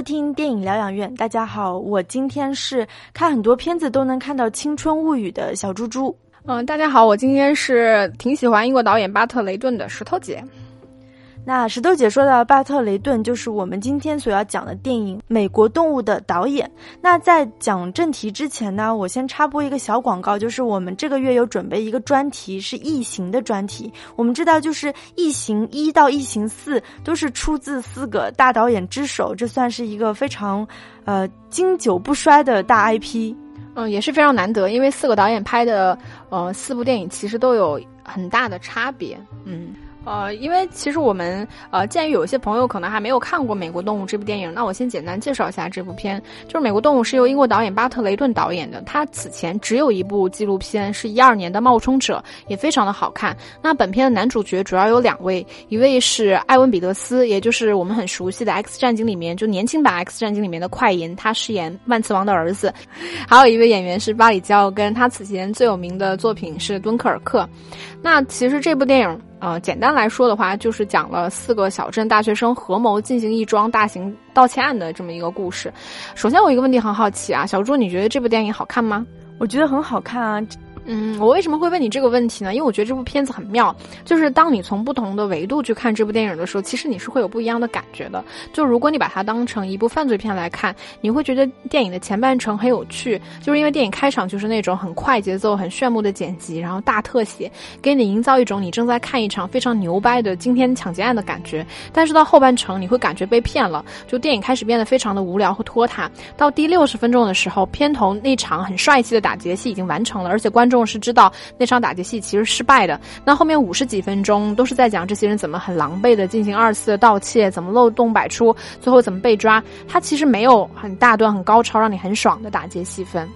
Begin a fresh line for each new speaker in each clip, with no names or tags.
收听电影疗养院。大家好，我今天是看很多片子都能看到《青春物语》的小猪猪。
嗯，大家好，我今天是挺喜欢英国导演巴特雷顿的石头姐。
那石头姐说的巴特雷顿就是我们今天所要讲的电影《美国动物》的导演。那在讲正题之前呢，我先插播一个小广告，就是我们这个月有准备一个专题，是异形的专题。我们知道，就是异形一到异形四都是出自四个大导演之手，这算是一个非常呃经久不衰的大 IP。
嗯，也是非常难得，因为四个导演拍的呃四部电影其实都有很大的差别。嗯。呃，因为其实我们呃，鉴于有一些朋友可能还没有看过《美国动物》这部电影，那我先简单介绍一下这部片。就是《美国动物》是由英国导演巴特雷顿导演的，他此前只有一部纪录片，是一二年的《冒充者》，也非常的好看。那本片的男主角主要有两位，一位是艾文·彼得斯，也就是我们很熟悉的《X 战警》里面就年轻版《X 战警》里面的快银，他饰演万磁王的儿子；还有一位演员是巴里·焦根，他此前最有名的作品是《敦刻尔克》。那其实这部电影。呃，简单来说的话，就是讲了四个小镇大学生合谋进行一桩大型盗窃案的这么一个故事。首先，我一个问题很好奇啊，小猪，你觉得这部电影好看吗？
我觉得很好看啊。
嗯，我为什么会问你这个问题呢？因为我觉得这部片子很妙，就是当你从不同的维度去看这部电影的时候，其实你是会有不一样的感觉的。就如果你把它当成一部犯罪片来看，你会觉得电影的前半程很有趣，就是因为电影开场就是那种很快节奏、很炫目的剪辑，然后大特写，给你营造一种你正在看一场非常牛掰的惊天抢劫案的感觉。但是到后半程，你会感觉被骗了，就电影开始变得非常的无聊和拖沓。到第六十分钟的时候，片头那场很帅气的打劫戏已经完成了，而且观众我是知道那场打劫戏其实失败的。那后面五十几分钟都是在讲这些人怎么很狼狈的进行二次的盗窃，怎么漏洞百出，最后怎么被抓。他其实没有很大段、很高超、让你很爽的打劫戏份。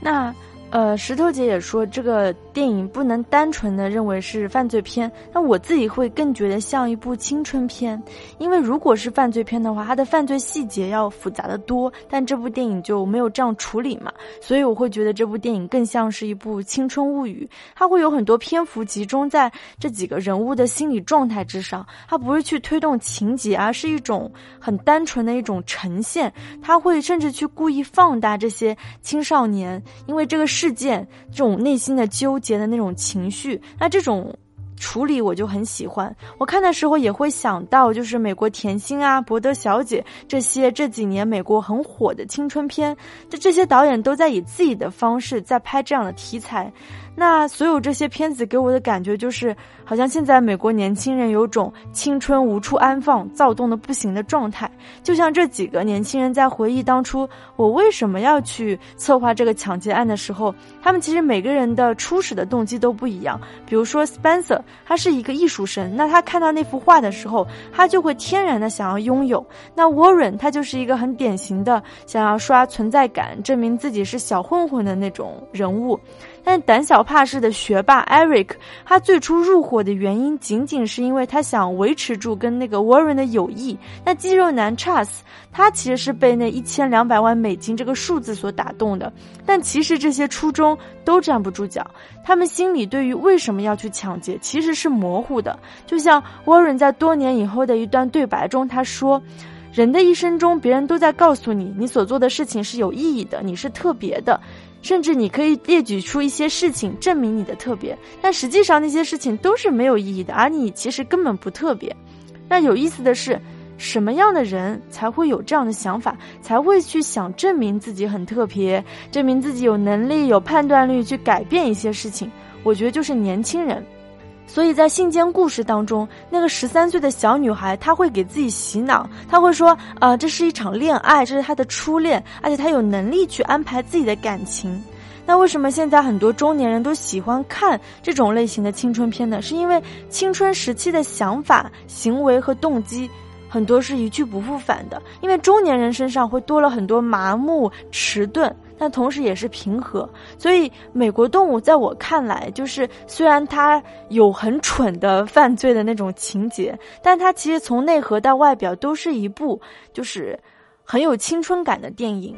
那。呃，石头姐也说这个电影不能单纯的认为是犯罪片，那我自己会更觉得像一部青春片，因为如果是犯罪片的话，它的犯罪细节要复杂的多，但这部电影就没有这样处理嘛，所以我会觉得这部电影更像是一部青春物语，它会有很多篇幅集中在这几个人物的心理状态之上，它不是去推动情节，而是一种很单纯的一种呈现，它会甚至去故意放大这些青少年，因为这个。事件这种内心的纠节的那种情绪，那这种处理我就很喜欢。我看的时候也会想到，就是美国甜心啊、博德小姐这些这几年美国很火的青春片，就这些导演都在以自己的方式在拍这样的题材。那所有这些片子给我的感觉就是，好像现在美国年轻人有种青春无处安放、躁动的不行的状态。就像这几个年轻人在回忆当初我为什么要去策划这个抢劫案的时候，他们其实每个人的初始的动机都不一样。比如说 Spencer，他是一个艺术生，那他看到那幅画的时候，他就会天然的想要拥有。那 Warren，他就是一个很典型的想要刷存在感、证明自己是小混混的那种人物。但胆小怕事的学霸 Eric，他最初入伙的原因仅仅是因为他想维持住跟那个 Warren 的友谊。那肌肉男 Chas，他其实是被那一千两百万美金这个数字所打动的。但其实这些初衷都站不住脚，他们心里对于为什么要去抢劫其实是模糊的。就像 Warren 在多年以后的一段对白中他说：“人的一生中，别人都在告诉你，你所做的事情是有意义的，你是特别的。”甚至你可以列举出一些事情证明你的特别，但实际上那些事情都是没有意义的，而你其实根本不特别。那有意思的是，什么样的人才会有这样的想法，才会去想证明自己很特别，证明自己有能力、有判断力去改变一些事情？我觉得就是年轻人。所以在信件故事当中，那个十三岁的小女孩，她会给自己洗脑，她会说，啊，这是一场恋爱，这是她的初恋，而且她有能力去安排自己的感情。那为什么现在很多中年人都喜欢看这种类型的青春片呢？是因为青春时期的想法、行为和动机。很多是一去不复返的，因为中年人身上会多了很多麻木、迟钝，但同时也是平和。所以，美国动物在我看来，就是虽然它有很蠢的 犯罪的那种情节，但它其实从内核到外表都是一部就是很有青春感的电影。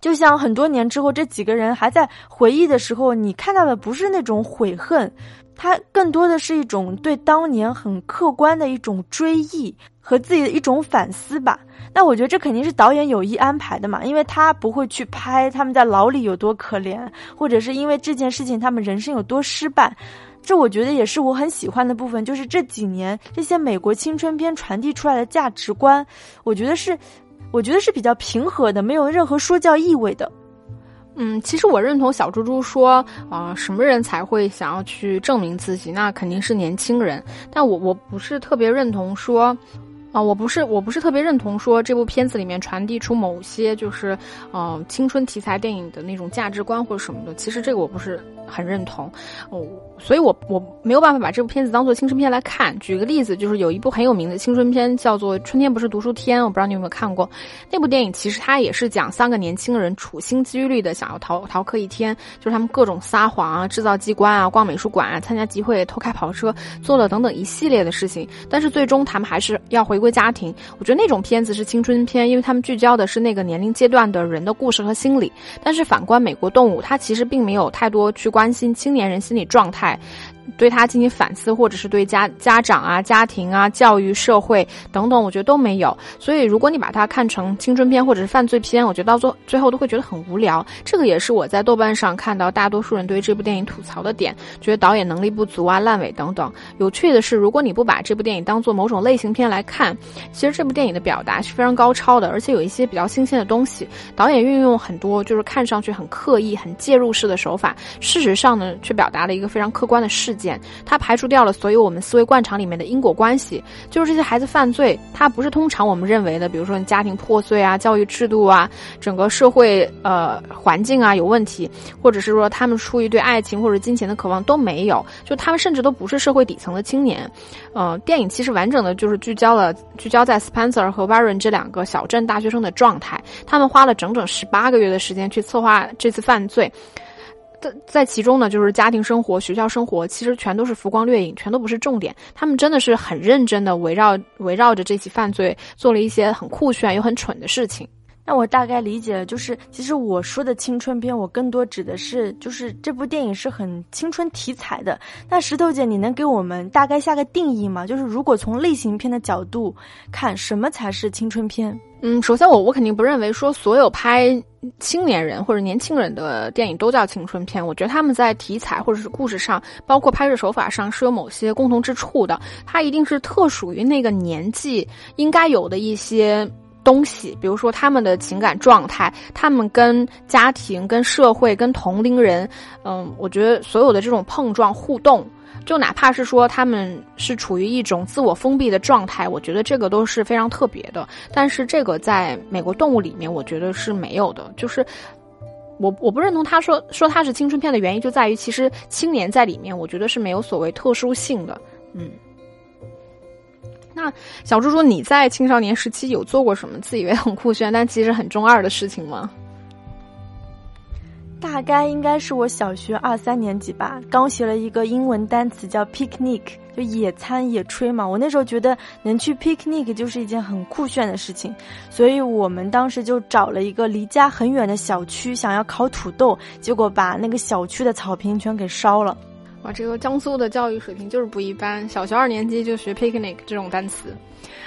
就像很多年之后，这几个人还在回忆的时候，你看到的不是那种悔恨，它更多的是一种对当年很客观的一种追忆和自己的一种反思吧。那我觉得这肯定是导演有意安排的嘛，因为他不会去拍他们在牢里有多可怜，或者是因为这件事情他们人生有多失败。这我觉得也是我很喜欢的部分，就是这几年这些美国青春片传递出来的价值观，我觉得是。我觉得是比较平和的，没有任何说教意味的。
嗯，其实我认同小猪猪说，啊，什么人才会想要去证明自己？那肯定是年轻人。但我我不是特别认同说。啊，我不是，我不是特别认同说这部片子里面传递出某些就是，嗯，青春题材电影的那种价值观或者什么的。其实这个我不是很认同，哦，所以我我没有办法把这部片子当做青春片来看。举个例子，就是有一部很有名的青春片叫做《春天不是读书天》，我不知道你有没有看过。那部电影其实它也是讲三个年轻人处心积虑的想要逃逃课一天，就是他们各种撒谎啊、制造机关啊、逛美术馆啊、参加集会、偷开跑车，做了等等一系列的事情。但是最终他们还是要回。归家庭，我觉得那种片子是青春片，因为他们聚焦的是那个年龄阶段的人的故事和心理。但是反观美国动物，它其实并没有太多去关心青年人心理状态。对他进行反思，或者是对家家长啊、家庭啊、教育、社会等等，我觉得都没有。所以，如果你把它看成青春片或者是犯罪片，我觉得到最最后都会觉得很无聊。这个也是我在豆瓣上看到大多数人对这部电影吐槽的点，觉得导演能力不足啊、烂尾等等。有趣的是，如果你不把这部电影当做某种类型片来看，其实这部电影的表达是非常高超的，而且有一些比较新鲜的东西。导演运用很多就是看上去很刻意、很介入式的手法，事实上呢，却表达了一个非常客观的事件，它排除掉了所有我们思维惯常里面的因果关系，就是这些孩子犯罪，他不是通常我们认为的，比如说家庭破碎啊、教育制度啊、整个社会呃环境啊有问题，或者是说他们出于对爱情或者金钱的渴望都没有，就他们甚至都不是社会底层的青年。嗯，电影其实完整的就是聚焦了聚焦在 Spencer 和 Warren 这两个小镇大学生的状态，他们花了整整十八个月的时间去策划这次犯罪。在在其中呢，就是家庭生活、学校生活，其实全都是浮光掠影，全都不是重点。他们真的是很认真的围绕围绕着这起犯罪，做了一些很酷炫又很蠢的事情。
那我大概理解，就是其实我说的青春片，我更多指的是，就是这部电影是很青春题材的。那石头姐，你能给我们大概下个定义吗？就是如果从类型片的角度看，什么才是青春片？
嗯，首先我我肯定不认为说所有拍青年人或者年轻人的电影都叫青春片。我觉得他们在题材或者是故事上，包括拍摄手法上是有某些共同之处的。它一定是特属于那个年纪应该有的一些。东西，比如说他们的情感状态，他们跟家庭、跟社会、跟同龄人，嗯，我觉得所有的这种碰撞互动，就哪怕是说他们是处于一种自我封闭的状态，我觉得这个都是非常特别的。但是这个在美国动物里面，我觉得是没有的。就是我我不认同他说说他是青春片的原因，就在于其实青年在里面，我觉得是没有所谓特殊性的，嗯。那小猪猪，你在青少年时期有做过什么自以为很酷炫，但其实很中二的事情吗？
大概应该是我小学二三年级吧，刚学了一个英文单词叫 picnic，就野餐野炊嘛。我那时候觉得能去 picnic 就是一件很酷炫的事情，所以我们当时就找了一个离家很远的小区，想要烤土豆，结果把那个小区的草坪全给烧了。
哇，这个江苏的教育水平就是不一般，小学二年级就学 picnic 这种单词。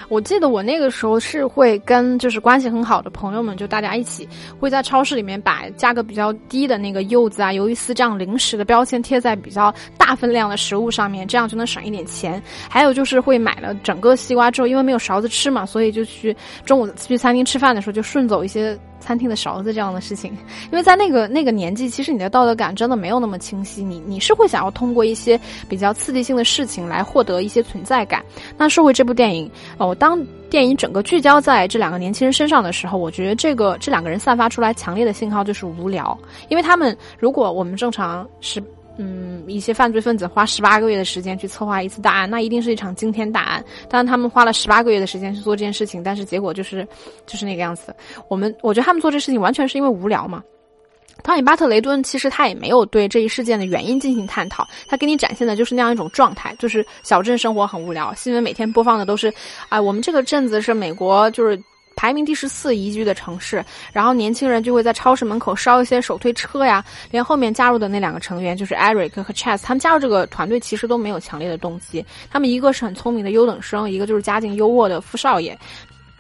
我记得我那个时候是会跟就是关系很好的朋友们，就大家一起会在超市里面把价格比较低的那个柚子啊、鱿鱼丝这样零食的标签贴在比较大分量的食物上面，这样就能省一点钱。还有就是会买了整个西瓜之后，因为没有勺子吃嘛，所以就去中午去餐厅吃饭的时候就顺走一些。餐厅的勺子这样的事情，因为在那个那个年纪，其实你的道德感真的没有那么清晰，你你是会想要通过一些比较刺激性的事情来获得一些存在感。那社会这部电影，哦，当电影整个聚焦在这两个年轻人身上的时候，我觉得这个这两个人散发出来强烈的信号就是无聊，因为他们如果我们正常是。嗯，一些犯罪分子花十八个月的时间去策划一次大案，那一定是一场惊天大案。当然，他们花了十八个月的时间去做这件事情，但是结果就是，就是那个样子。我们我觉得他们做这事情完全是因为无聊嘛。导演巴特雷顿其实他也没有对这一事件的原因进行探讨，他给你展现的就是那样一种状态，就是小镇生活很无聊，新闻每天播放的都是，啊，我们这个镇子是美国就是。排名第十四宜居的城市，然后年轻人就会在超市门口烧一些手推车呀。连后面加入的那两个成员，就是 Eric 和 Chess，他们加入这个团队其实都没有强烈的动机。他们一个是很聪明的优等生，一个就是家境优渥的富少爷。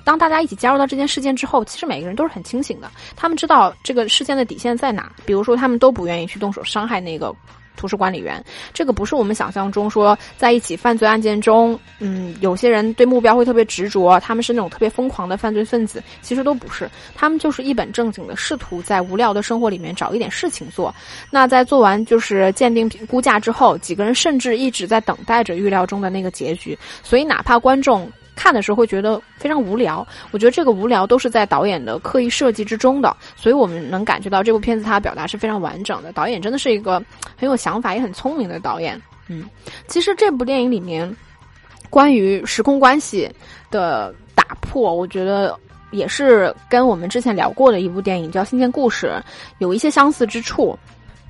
当大家一起加入到这件事件之后，其实每个人都是很清醒的，他们知道这个事件的底线在哪。比如说，他们都不愿意去动手伤害那个。图书管理员，这个不是我们想象中说在一起犯罪案件中，嗯，有些人对目标会特别执着，他们是那种特别疯狂的犯罪分子，其实都不是，他们就是一本正经的试图在无聊的生活里面找一点事情做。那在做完就是鉴定估价之后，几个人甚至一直在等待着预料中的那个结局，所以哪怕观众。看的时候会觉得非常无聊，我觉得这个无聊都是在导演的刻意设计之中的，所以我们能感觉到这部片子它表达是非常完整的。导演真的是一个很有想法也很聪明的导演。嗯，其实这部电影里面关于时空关系的打破，我觉得也是跟我们之前聊过的一部电影叫《信件故事》有一些相似之处。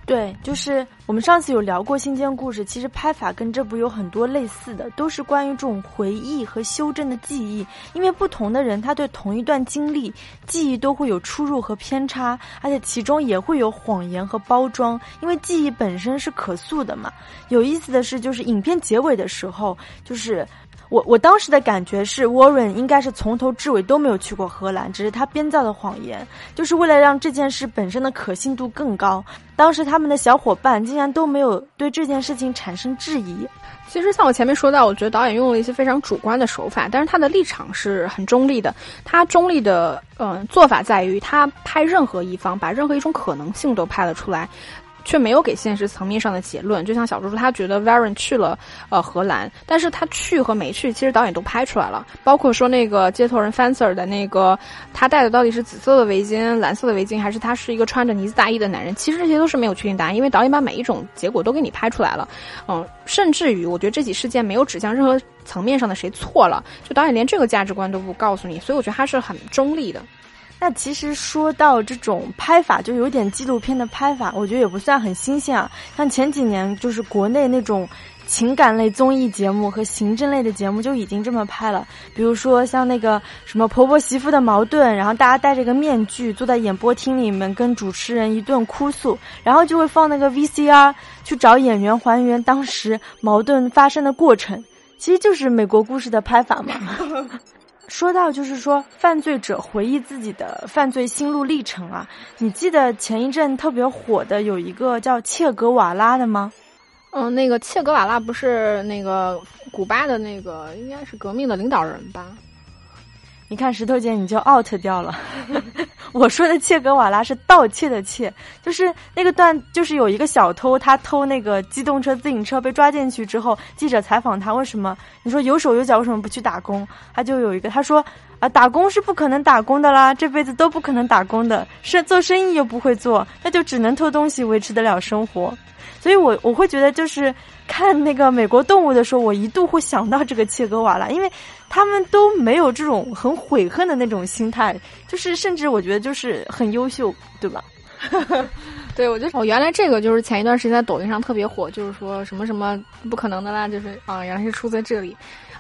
对，就是我们上次有聊过《新间故事》，其实拍法跟这部有很多类似的，都是关于这种回忆和修正的记忆。因为不同的人，他对同一段经历记忆都会有出入和偏差，而且其中也会有谎言和包装。因为记忆本身是可塑的嘛。有意思的是，就是影片结尾的时候，就是。我我当时的感觉是，Warren 应该是从头至尾都没有去过荷兰，只是他编造的谎言，就是为了让这件事本身的可信度更高。当时他们的小伙伴竟然都没有对这件事情产生质疑。
其实像我前面说到，我觉得导演用了一些非常主观的手法，但是他的立场是很中立的。他中立的嗯做法在于，他拍任何一方，把任何一种可能性都拍了出来。却没有给现实层面上的结论，就像小猪猪，他觉得 Varen 去了呃荷兰，但是他去和没去，其实导演都拍出来了，包括说那个街头人 Fencer 的那个，他戴的到底是紫色的围巾、蓝色的围巾，还是他是一个穿着呢子大衣的男人，其实这些都是没有确定答案，因为导演把每一种结果都给你拍出来了，嗯，甚至于我觉得这起事件没有指向任何层面上的谁错了，就导演连这个价值观都不告诉你，所以我觉得他是很中立的。
那其实说到这种拍法，就有点纪录片的拍法，我觉得也不算很新鲜啊。像前几年，就是国内那种情感类综艺节目和刑侦类的节目就已经这么拍了。比如说像那个什么婆婆媳妇的矛盾，然后大家戴着个面具坐在演播厅里面跟主持人一顿哭诉，然后就会放那个 VCR 去找演员还原当时矛盾发生的过程，其实就是美国故事的拍法嘛。说到就是说，犯罪者回忆自己的犯罪心路历程啊，你记得前一阵特别火的有一个叫切格瓦拉的吗？
嗯，那个切格瓦拉不是那个古巴的那个，应该是革命的领导人吧？
你看石头姐，你就 out 掉了。我说的切格瓦拉是盗窃的窃，就是那个段，就是有一个小偷，他偷那个机动车、自行车被抓进去之后，记者采访他为什么？你说有手有脚为什么不去打工？他就有一个，他说啊，打工是不可能打工的啦，这辈子都不可能打工的，是做生意又不会做，那就只能偷东西维持得了生活。所以我我会觉得，就是看那个美国动物的时候，我一度会想到这个切格瓦拉，因为他们都没有这种很悔恨的那种心态，就是甚至我觉得就是很优秀，对吧？
对，我就哦，原来这个就是前一段时间在抖音上特别火，就是说什么什么不可能的啦，就是啊，原来是出在这里。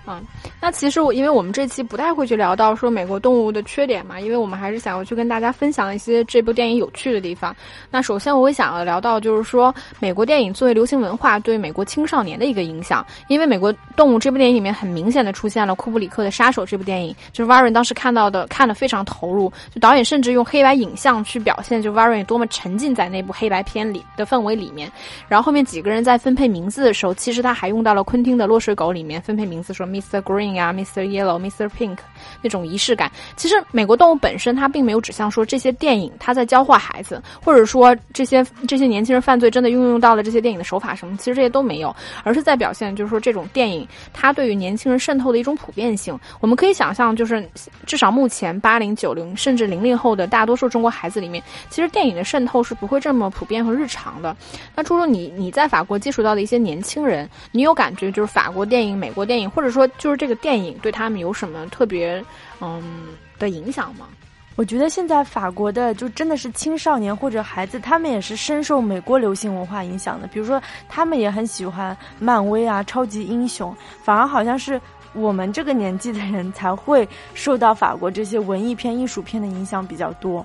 嗯，那其实我因为我们这期不太会去聊到说美国动物的缺点嘛，因为我们还是想要去跟大家分享一些这部电影有趣的地方。那首先我会想要聊到就是说美国电影作为流行文化对美国青少年的一个影响，因为美国动物这部电影里面很明显的出现了库布里克的杀手这部电影，就是 Warren 当时看到的看的非常投入，就导演甚至用黑白影像去表现就 Warren 多么沉浸在那部黑白片里的氛围里面。然后后面几个人在分配名字的时候，其实他还用到了昆汀的《落水狗》里面分配名字说。Mr. Green 呀，Mr. Yellow, Mr. Pink，那种仪式感。其实美国动物本身它并没有指向说这些电影它在教化孩子，或者说这些这些年轻人犯罪真的运用到了这些电影的手法什么，其实这些都没有，而是在表现就是说这种电影它对于年轻人渗透的一种普遍性。我们可以想象，就是至少目前八零九零甚至零零后的大多数中国孩子里面，其实电影的渗透是不会这么普遍和日常的。那猪猪，你你在法国接触到的一些年轻人，你有感觉就是法国电影、美国电影，或者说说就是这个电影对他们有什么特别嗯的影响吗？
我觉得现在法国的就真的是青少年或者孩子，他们也是深受美国流行文化影响的。比如说，他们也很喜欢漫威啊、超级英雄，反而好像是我们这个年纪的人才会受到法国这些文艺片、艺术片的影响比较多。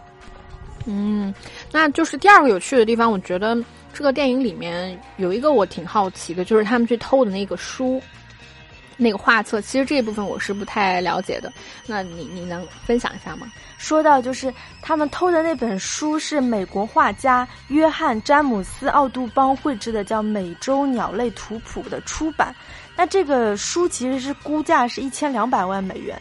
嗯，那就是第二个有趣的地方，我觉得这个电影里面有一个我挺好奇的，就是他们去偷的那个书，那个画册。其实这一部分我是不太了解的，那你你能分享一下吗？
说到就是他们偷的那本书是美国画家约翰詹姆斯奥杜邦绘制的，叫《美洲鸟类图谱》的出版。那这个书其实是估价是一千两百万美元。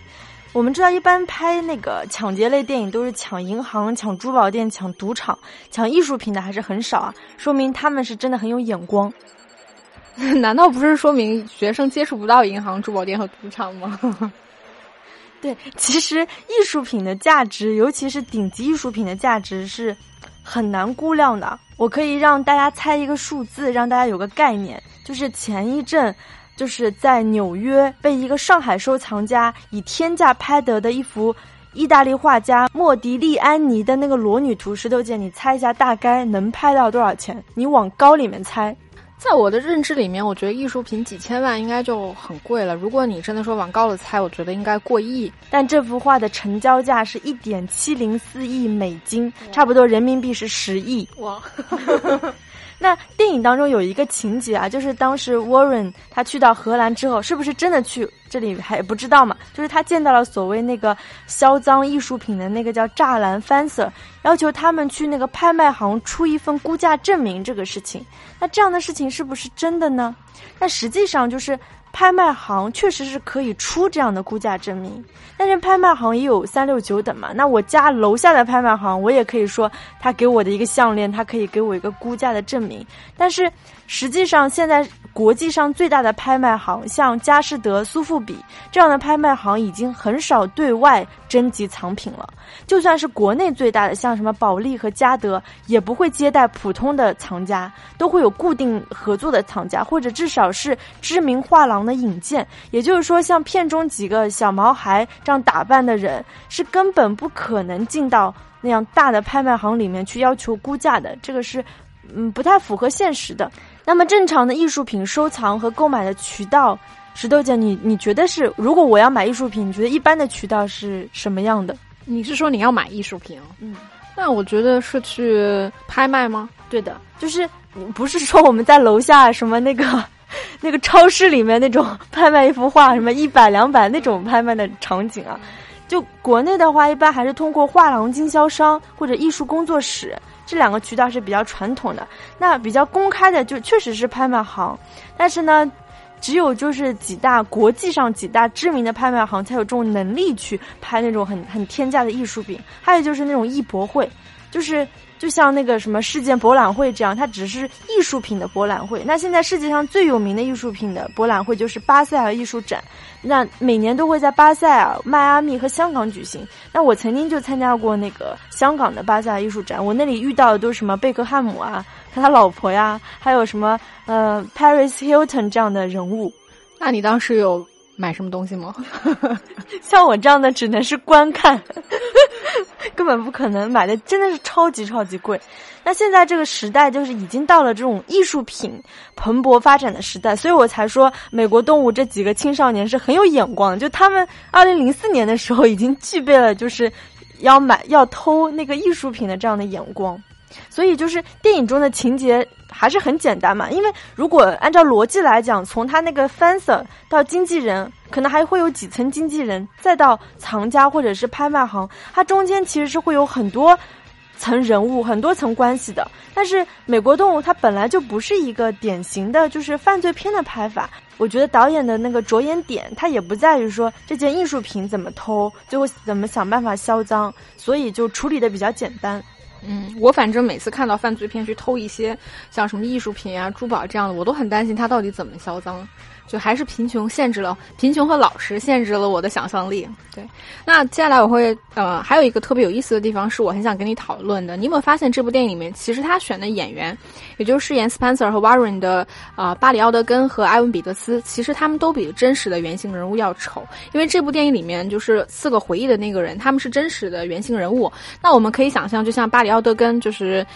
我们知道，一般拍那个抢劫类电影都是抢银行、抢珠宝店、抢赌场、抢艺术品的还是很少啊，说明他们是真的很有眼光。
难道不是说明学生接触不到银行、珠宝店和赌场吗？
对，其实艺术品的价值，尤其是顶级艺术品的价值是很难估量的。我可以让大家猜一个数字，让大家有个概念，就是前一阵。就是在纽约被一个上海收藏家以天价拍得的一幅意大利画家莫迪利安尼的那个裸女图，石头姐，你猜一下大概能拍到多少钱？你往高里面猜。
在我的认知里面，我觉得艺术品几千万应该就很贵了。如果你真的说往高了猜，我觉得应该过亿。
但这幅画的成交价是一点七零四亿美金，差不多人民币是十亿。哇！那电影当中有一个情节啊，就是当时 Warren 他去到荷兰之后，是不是真的去？这里还不知道嘛。就是他见到了所谓那个销赃艺术品的那个叫栅栏 fencer，要求他们去那个拍卖行出一份估价证明这个事情。那这样的事情是不是真的呢？那实际上就是。拍卖行确实是可以出这样的估价证明，但是拍卖行也有三六九等嘛。那我家楼下的拍卖行，我也可以说他给我的一个项链，他可以给我一个估价的证明。但是实际上，现在国际上最大的拍卖行，像佳士得、苏富比这样的拍卖行，已经很少对外征集藏品了。就算是国内最大的，像什么保利和嘉德，也不会接待普通的藏家，都会有固定合作的藏家，或者至少是知名画廊的引荐。也就是说，像片中几个小毛孩这样打扮的人，是根本不可能进到那样大的拍卖行里面去要求估价的。这个是，嗯，不太符合现实的。那么，正常的艺术品收藏和购买的渠道，石头姐，你你觉得是？如果我要买艺术品，你觉得一般的渠道是什么样的？
你是说你要买艺术品？嗯，那我觉得是去拍卖吗？
对的，就是不是说我们在楼下什么那个 那个超市里面那种拍卖一幅画，什么一百两百那种拍卖的场景啊？就国内的话，一般还是通过画廊经销商或者艺术工作室这两个渠道是比较传统的。那比较公开的就确实是拍卖行，但是呢。只有就是几大国际上几大知名的拍卖行才有这种能力去拍那种很很天价的艺术品，还有就是那种艺博会，就是就像那个什么世界博览会这样，它只是艺术品的博览会。那现在世界上最有名的艺术品的博览会就是巴塞尔艺术展，那每年都会在巴塞尔、迈阿密和香港举行。那我曾经就参加过那个香港的巴塞尔艺术展，我那里遇到的都是什么贝克汉姆啊。他老婆呀，还有什么呃，Paris Hilton 这样的人物，
那你当时有买什么东西吗？
像我这样的只能是观看，根本不可能买的，真的是超级超级贵。那现在这个时代就是已经到了这种艺术品蓬勃发展的时代，所以我才说美国动物这几个青少年是很有眼光，就他们二零零四年的时候已经具备了就是要买要偷那个艺术品的这样的眼光。所以就是电影中的情节还是很简单嘛，因为如果按照逻辑来讲，从他那个 fencer 到经纪人，可能还会有几层经纪人，再到藏家或者是拍卖行，它中间其实是会有很多层人物、很多层关系的。但是美国动物它本来就不是一个典型的就是犯罪片的拍法，我觉得导演的那个着眼点，它也不在于说这件艺术品怎么偷，最后怎么想办法销赃，所以就处理的比较简单。
嗯，我反正每次看到犯罪片去偷一些像什么艺术品啊、珠宝这样的，我都很担心他到底怎么销赃。就还是贫穷限制了，贫穷和老实限制了我的想象力。对，那接下来我会呃，还有一个特别有意思的地方，是我很想跟你讨论的。你有没有发现这部电影里面，其实他选的演员，也就是饰演 Spencer 和 Warren 的啊，巴里奥德根和埃文彼得斯，其实他们都比真实的原型人物要丑。因为这部电影里面就是四个回忆的那个人，他们是真实的原型人物。那我们可以想象，就像巴里奥德根就是。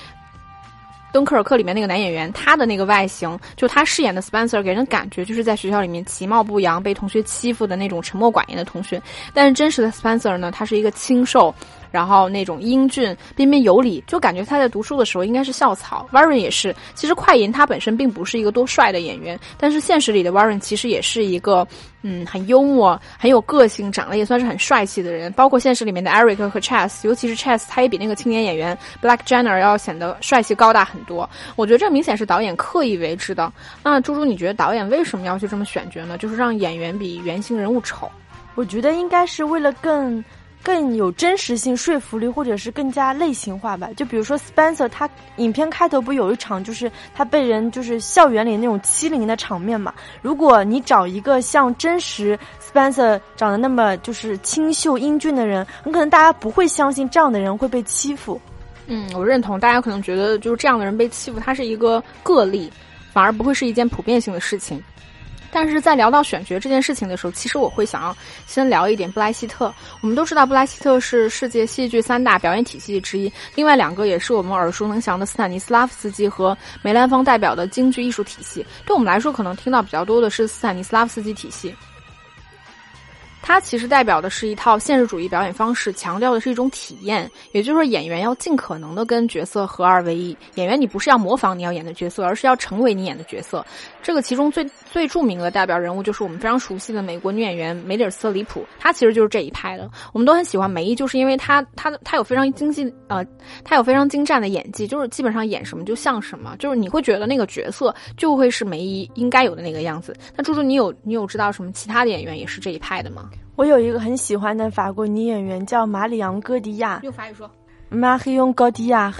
敦刻尔克里面那个男演员，他的那个外形，就他饰演的 Spencer 给人感觉就是在学校里面其貌不扬、被同学欺负的那种沉默寡言的同学。但是真实的 Spencer 呢，他是一个清瘦，然后那种英俊、彬彬有礼，就感觉他在读书的时候应该是校草。Warren 也是，其实快银他本身并不是一个多帅的演员，但是现实里的 Warren 其实也是一个。嗯，很幽默，很有个性，长得也算是很帅气的人。包括现实里面的 Eric 和 Chess，尤其是 Chess，他也比那个青年演员 Black Jenner 要显得帅气高大很多。我觉得这明显是导演刻意为之的。那猪猪，你觉得导演为什么要去这么选角呢？就是让演员比原型人物丑？
我觉得应该是为了更。更有真实性、说服力，或者是更加类型化吧。就比如说 Spencer，他影片开头不有一场，就是他被人就是校园里那种欺凌的场面嘛。如果你找一个像真实 Spencer 长得那么就是清秀英俊的人，很可能大家不会相信这样的人会被欺负。
嗯，我认同，大家可能觉得就是这样的人被欺负，他是一个个例，反而不会是一件普遍性的事情。但是在聊到选角这件事情的时候，其实我会想要先聊一点布莱希特。我们都知道布莱希特是世界戏剧三大表演体系之一，另外两个也是我们耳熟能详的斯坦尼斯拉夫斯基和梅兰芳代表的京剧艺术体系。对我们来说，可能听到比较多的是斯坦尼斯拉夫斯基体系。它其实代表的是一套现实主义表演方式，强调的是一种体验，也就是说，演员要尽可能的跟角色合二为一。演员，你不是要模仿你要演的角色，而是要成为你演的角色。这个其中最最著名的代表人物就是我们非常熟悉的美国女演员梅里尔·斯特里普，她其实就是这一派的。我们都很喜欢梅姨，就是因为她她她有非常精细呃，她有非常精湛的演技，就是基本上演什么就像什么，就是你会觉得那个角色就会是梅姨应该有的那个样子。那猪猪，你有你有知道什么其他的演员也是这一派的吗？
我有一个很喜欢的法国女演员，叫马里昂·戈迪亚。
用法语说
，Marion d i a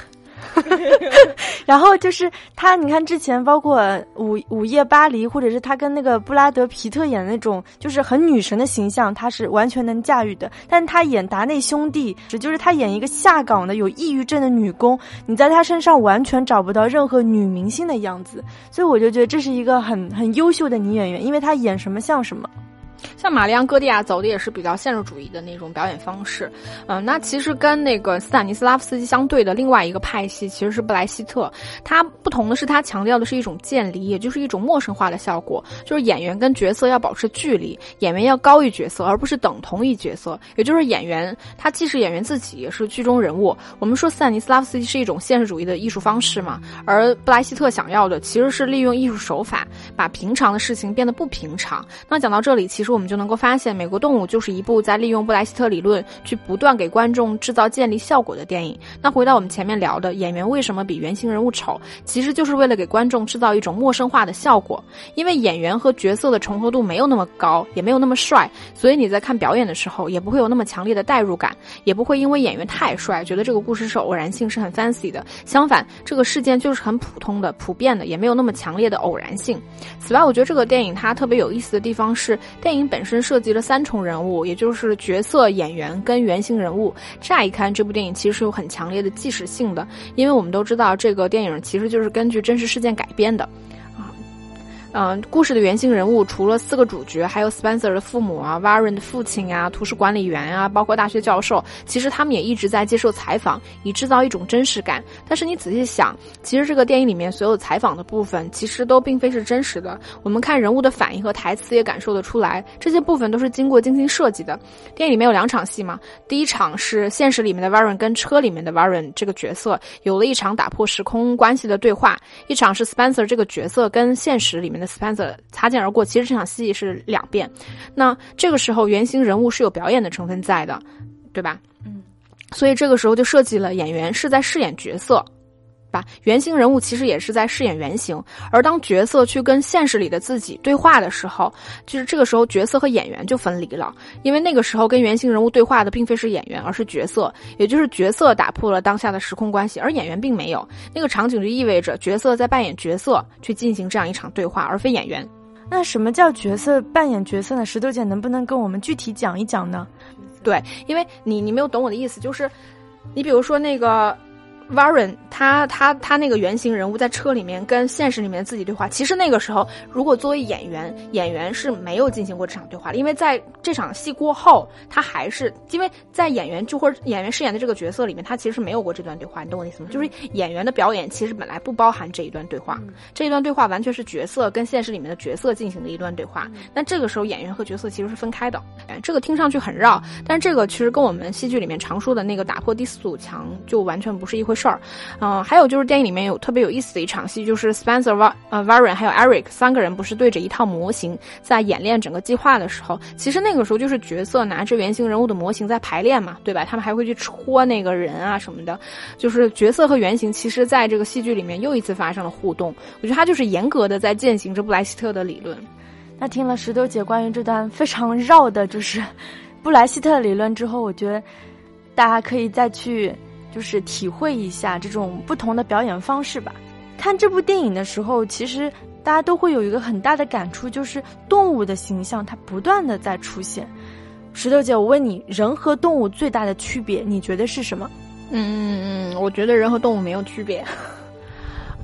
然后就是她，你看之前包括《午午夜巴黎》，或者是她跟那个布拉德·皮特演的那种，就是很女神的形象，她是完全能驾驭的。但是她演达内兄弟，只就是她演一个下岗的有抑郁症的女工，你在她身上完全找不到任何女明星的样子。所以我就觉得这是一个很很优秀的女演员，因为她演什么像什么。
像玛丽昂·戈蒂亚走的也是比较现实主义的那种表演方式，嗯，那其实跟那个斯坦尼斯拉夫斯基相对的另外一个派系其实是布莱希特，他不同的是他强调的是一种渐离，也就是一种陌生化的效果，就是演员跟角色要保持距离，演员要高于角色，而不是等同于角色，也就是演员他既是演员自己，也是剧中人物。我们说斯坦尼斯拉夫斯基是一种现实主义的艺术方式嘛，而布莱希特想要的其实是利用艺术手法把平常的事情变得不平常。那讲到这里，其实我们就能够发现，《美国动物》就是一部在利用布莱希特理论去不断给观众制造建立效果的电影。那回到我们前面聊的，演员为什么比原型人物丑，其实就是为了给观众制造一种陌生化的效果。因为演员和角色的重合度没有那么高，也没有那么帅，所以你在看表演的时候，也不会有那么强烈的代入感，也不会因为演员太帅，觉得这个故事是偶然性，是很 fancy 的。相反，这个事件就是很普通的、普遍的，也没有那么强烈的偶然性。此外，我觉得这个电影它特别有意思的地方是，电影电影本身。涉及了三重人物，也就是角色、演员跟原型人物。乍一看，这部电影其实是有很强烈的纪实性的，因为我们都知道，这个电影其实就是根据真实事件改编的。嗯，故事的原型人物除了四个主角，还有 Spencer 的父母啊，Warren 的父亲啊，图书管理员啊，包括大学教授，其实他们也一直在接受采访，以制造一种真实感。但是你仔细想，其实这个电影里面所有采访的部分，其实都并非是真实的。我们看人物的反应和台词，也感受得出来，这些部分都是经过精心设计的。电影里面有两场戏嘛，第一场是现实里面的 Warren 跟车里面的 Warren 这个角色有了一场打破时空关系的对话，一场是 Spencer 这个角色跟现实里面的。Spencer 擦肩而过，其实这场戏是两遍。那这个时候，原型人物是有表演的成分在的，对吧？嗯。所以这个时候就设计了演员是在饰演角色，吧？原型人物其实也是在饰演原型。而当角色去跟现实里的自己对话的时候，就是这个时候角色和演员就分离了，因为那个时候跟原型人物对话的并非是演员，而是角色，也就是角色打破了当下的时空关系，而演员并没有。那个场景就意味着角色在扮演角色去进行这样一场对话，而非演员。
那什么叫角色扮演角色呢？石头姐能不能跟我们具体讲一讲呢？
对，因为你你没有懂我的意思，就是你比如说那个 Warren 他他他那个原型人物在车里面跟现实里面自己对话，其实那个时候如果作为演员，演员是没有进行过这场对话的，因为在这场戏过后，他还是因为在演员就或者演员饰演的这个角色里面，他其实是没有过这段对话，你懂我意思吗？就是演员的表演其实本来不包含这一段对话，这一段对话完全是角色跟现实里面的角色进行的一段对话，那这个时候演员和角色其实是分开的，这个听上去很绕，但是这个其实跟我们戏剧里面常说的那个打破第四堵墙就完全不是一回事儿。嗯，还有就是电影里面有特别有意思的一场戏，就是 Spencer、Var 呃 Warren 还有 Eric 三个人不是对着一套模型在演练整个计划的时候，其实那个时候就是角色拿着原型人物的模型在排练嘛，对吧？他们还会去戳那个人啊什么的，就是角色和原型其实在这个戏剧里面又一次发生了互动。我觉得他就是严格的在践行着布莱希特的理论。
那听了石头姐关于这段非常绕的，就是布莱希特理论之后，我觉得大家可以再去。就是体会一下这种不同的表演方式吧。看这部电影的时候，其实大家都会有一个很大的感触，就是动物的形象它不断的在出现。石头姐，我问你，人和动物最大的区别，你觉得是什么？
嗯嗯嗯，我觉得人和动物没有区别。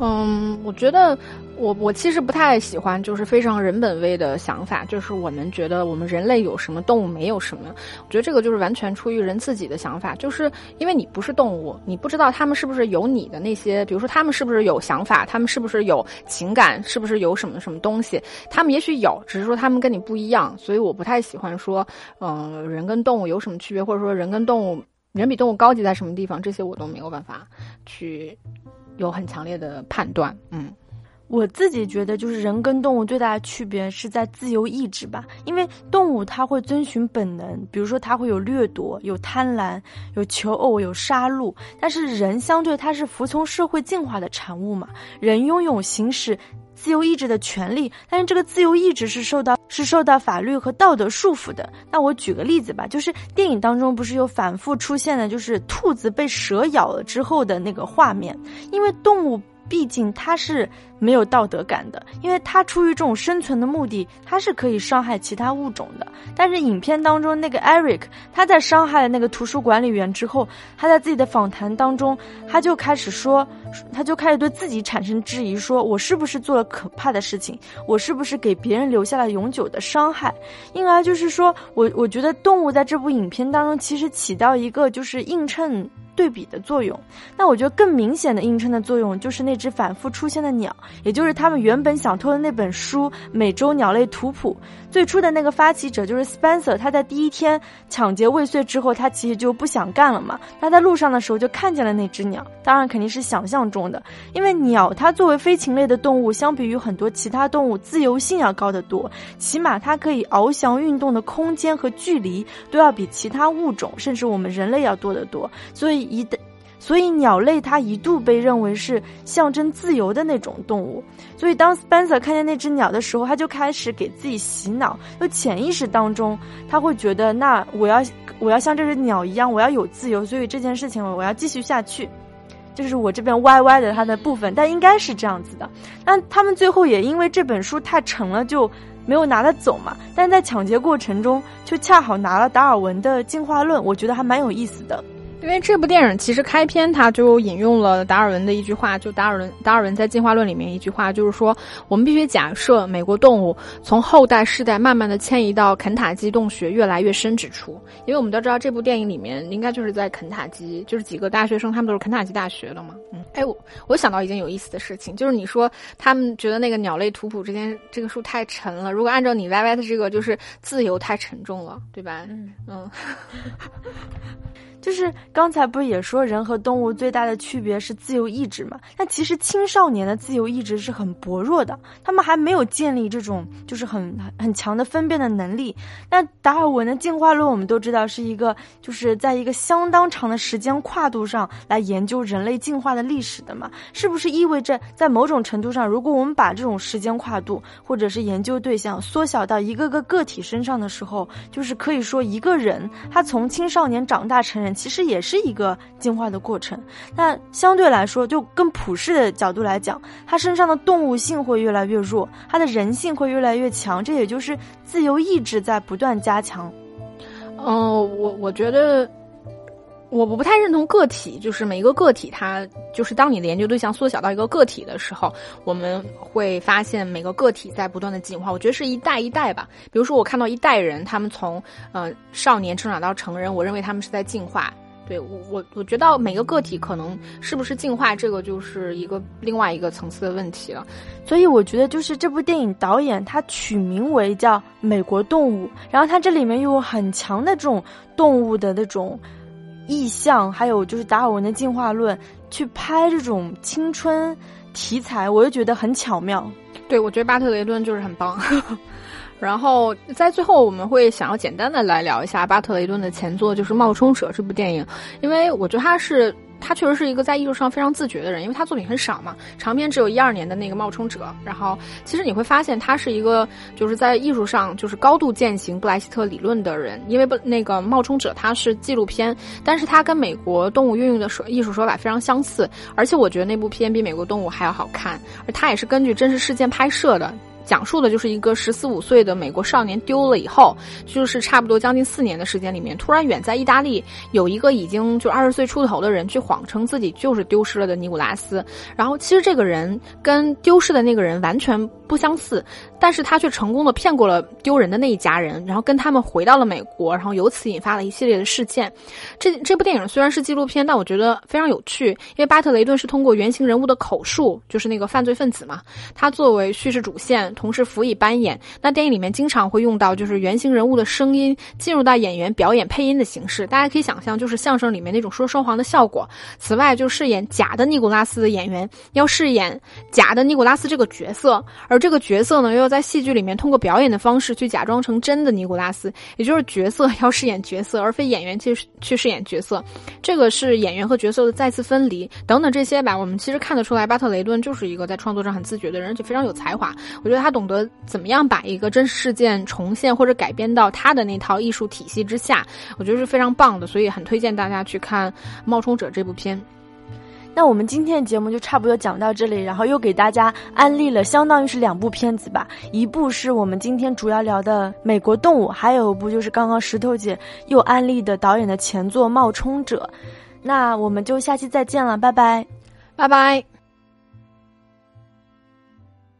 嗯，我觉得我我其实不太喜欢，就是非常人本位的想法，就是我们觉得我们人类有什么，动物没有什么。我觉得这个就是完全出于人自己的想法，就是因为你不是动物，你不知道他们是不是有你的那些，比如说他们是不是有想法，他们是不是有情感，是不是有什么什么东西，他们也许有，只是说他们跟你不一样。所以我不太喜欢说，嗯，人跟动物有什么区别，或者说人跟动物，人比动物高级在什么地方，这些我都没有办法去。有很强烈的判断，嗯，
我自己觉得就是人跟动物最大的区别是在自由意志吧，因为动物它会遵循本能，比如说它会有掠夺、有贪婪、有求偶、有杀戮，但是人相对它是服从社会进化的产物嘛，人拥有行使。自由意志的权利，但是这个自由意志是受到是受到法律和道德束缚的。那我举个例子吧，就是电影当中不是有反复出现的，就是兔子被蛇咬了之后的那个画面，因为动物。毕竟它是没有道德感的，因为它出于这种生存的目的，它是可以伤害其他物种的。但是影片当中那个 Eric，他在伤害了那个图书管理员之后，他在自己的访谈当中，他就开始说，他就开始对自己产生质疑，说我是不是做了可怕的事情，我是不是给别人留下了永久的伤害？因而就是说我我觉得动物在这部影片当中其实起到一个就是映衬。对比的作用，那我觉得更明显的映衬的作用就是那只反复出现的鸟，也就是他们原本想偷的那本书《美洲鸟类图谱》。最初的那个发起者就是 Spencer，他在第一天抢劫未遂之后，他其实就不想干了嘛。他在路上的时候就看见了那只鸟，当然肯定是想象中的，因为鸟它作为飞禽类的动物，相比于很多其他动物，自由性要高得多，起码它可以翱翔运动的空间和距离都要比其他物种，甚至我们人类要多得多，所以。一的，所以鸟类它一度被认为是象征自由的那种动物。所以当 Spencer 看见那只鸟的时候，他就开始给自己洗脑，就潜意识当中他会觉得，那我要我要像这只鸟一样，我要有自由，所以这件事情我要继续下去。就是我这边歪歪的它的部分，但应该是这样子的。那他们最后也因为这本书太沉了，就没有拿它走嘛。但在抢劫过程中，就恰好拿了达尔文的进化论，我觉得还蛮有意思的。
因为这部电影其实开篇他就引用了达尔文的一句话，就达尔文达尔文在进化论里面一句话，就是说我们必须假设美国动物从后代世代慢慢的迁移到肯塔基洞穴越来越深之处，因为我们都知道这部电影里面应该就是在肯塔基，就是几个大学生他们都是肯塔基大学的嘛。嗯，哎我我想到一件有意思的事情，就是你说他们觉得那个鸟类图谱这件这个书太沉了，如果按照你 Y Y 的这个就是自由太沉重了，对吧？嗯嗯。
就是刚才不是也说人和动物最大的区别是自由意志嘛？那其实青少年的自由意志是很薄弱的，他们还没有建立这种就是很很强的分辨的能力。那达尔文的进化论我们都知道是一个就是在一个相当长的时间跨度上来研究人类进化的历史的嘛？是不是意味着在某种程度上，如果我们把这种时间跨度或者是研究对象缩小到一个个个体身上的时候，就是可以说一个人他从青少年长大成人。其实也是一个进化的过程，那相对来说，就更普世的角度来讲，它身上的动物性会越来越弱，它的人性会越来越强，这也就是自由意志在不断加强。
嗯，我我觉得，我不太认同个体，就是每一个个体，它就是当你的研究对象缩小到一个个体的时候，我们会发现每个个体在不断的进化。我觉得是一代一代吧。比如说，我看到一代人，他们从呃少年成长到成人，我认为他们是在进化。对我我我觉得每个个体可能是不是进化，这个就是一个另外一个层次的问题了。
所以我觉得就是这部电影导演他取名为叫《美国动物》，然后它这里面又有很强的这种动物的那种。意象，还有就是达尔文的进化论，去拍这种青春题材，我就觉得很巧妙。
对，我觉得巴特雷顿就是很棒。然后在最后，我们会想要简单的来聊一下巴特雷顿的前作，就是《冒充者》这部电影，因为我觉得他是。他确实是一个在艺术上非常自觉的人，因为他作品很少嘛，长篇只有一二年的那个《冒充者》。然后，其实你会发现他是一个就是在艺术上就是高度践行布莱希特理论的人，因为不那个《冒充者》它是纪录片，但是它跟美国动物运用的手艺术手法非常相似，而且我觉得那部片比美国动物还要好看，而它也是根据真实事件拍摄的。讲述的就是一个十四五岁的美国少年丢了以后，就是差不多将近四年的时间里面，突然远在意大利有一个已经就二十岁出头的人去谎称自己就是丢失了的尼古拉斯，然后其实这个人跟丢失的那个人完全不相似，但是他却成功的骗过了丢人的那一家人，然后跟他们回到了美国，然后由此引发了一系列的事件。这这部电影虽然是纪录片，但我觉得非常有趣，因为巴特雷顿是通过原型人物的口述，就是那个犯罪分子嘛，他作为叙事主线。同时辅以扮演，那电影里面经常会用到就是原型人物的声音进入到演员表演配音的形式，大家可以想象就是相声里面那种说双簧的效果。此外，就饰演假的尼古拉斯的演员要饰演假的尼古拉斯这个角色，而这个角色呢又要在戏剧里面通过表演的方式去假装成真的尼古拉斯，也就是角色要饰演角色，而非演员去去饰演角色。这个是演员和角色的再次分离等等这些吧。我们其实看得出来，巴特雷顿就是一个在创作上很自觉的人，而且非常有才华。我觉得。他懂得怎么样把一个真实事件重现或者改编到他的那套艺术体系之下，我觉得是非常棒的，所以很推荐大家去看《冒充者》这部片。
那我们今天的节目就差不多讲到这里，然后又给大家安利了，相当于是两部片子吧，一部是我们今天主要聊的《美国动物》，还有一部就是刚刚石头姐又安利的导演的前作《冒充者》。那我们就下期再见了，拜拜，
拜拜。